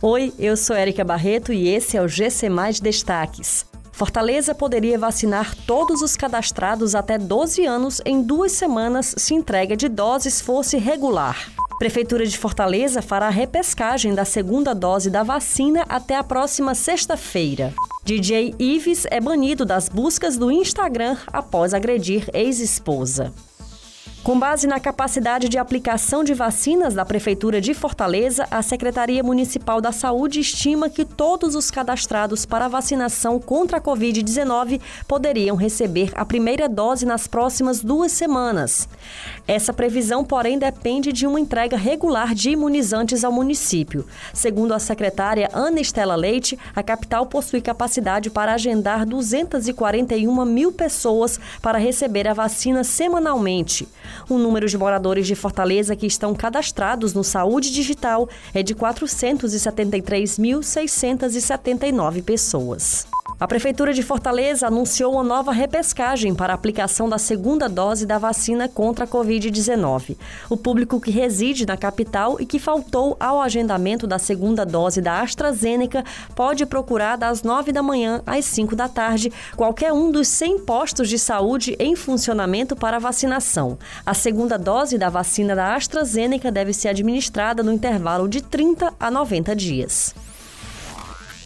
Oi, eu sou Érica Barreto e esse é o GC Mais Destaques. Fortaleza poderia vacinar todos os cadastrados até 12 anos em duas semanas se entrega de doses fosse regular. Prefeitura de Fortaleza fará repescagem da segunda dose da vacina até a próxima sexta-feira. DJ Ives é banido das buscas do Instagram após agredir ex-esposa. Com base na capacidade de aplicação de vacinas da Prefeitura de Fortaleza, a Secretaria Municipal da Saúde estima que todos os cadastrados para vacinação contra a Covid-19 poderiam receber a primeira dose nas próximas duas semanas. Essa previsão, porém, depende de uma entrega regular de imunizantes ao município. Segundo a secretária Ana Estela Leite, a capital possui capacidade para agendar 241 mil pessoas para receber a vacina semanalmente. O número de moradores de Fortaleza que estão cadastrados no Saúde Digital é de 473.679 pessoas. A Prefeitura de Fortaleza anunciou uma nova repescagem para a aplicação da segunda dose da vacina contra a Covid-19. O público que reside na capital e que faltou ao agendamento da segunda dose da AstraZeneca pode procurar das 9 da manhã às 5 da tarde qualquer um dos 100 postos de saúde em funcionamento para vacinação. A segunda dose da vacina da AstraZeneca deve ser administrada no intervalo de 30 a 90 dias.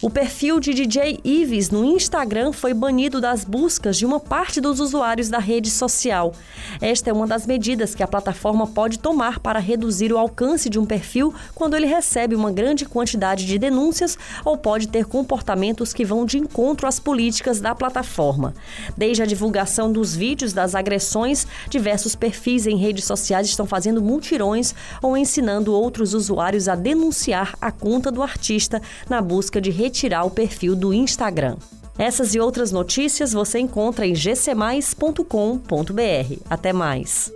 O perfil de DJ Ives no Instagram foi banido das buscas de uma parte dos usuários da rede social. Esta é uma das medidas que a plataforma pode tomar para reduzir o alcance de um perfil quando ele recebe uma grande quantidade de denúncias ou pode ter comportamentos que vão de encontro às políticas da plataforma. Desde a divulgação dos vídeos das agressões, diversos perfis em redes sociais estão fazendo multirões ou ensinando outros usuários a denunciar a conta do artista na busca de retirar retirar o perfil do Instagram. Essas e outras notícias você encontra em gcmais.com.br. Até mais.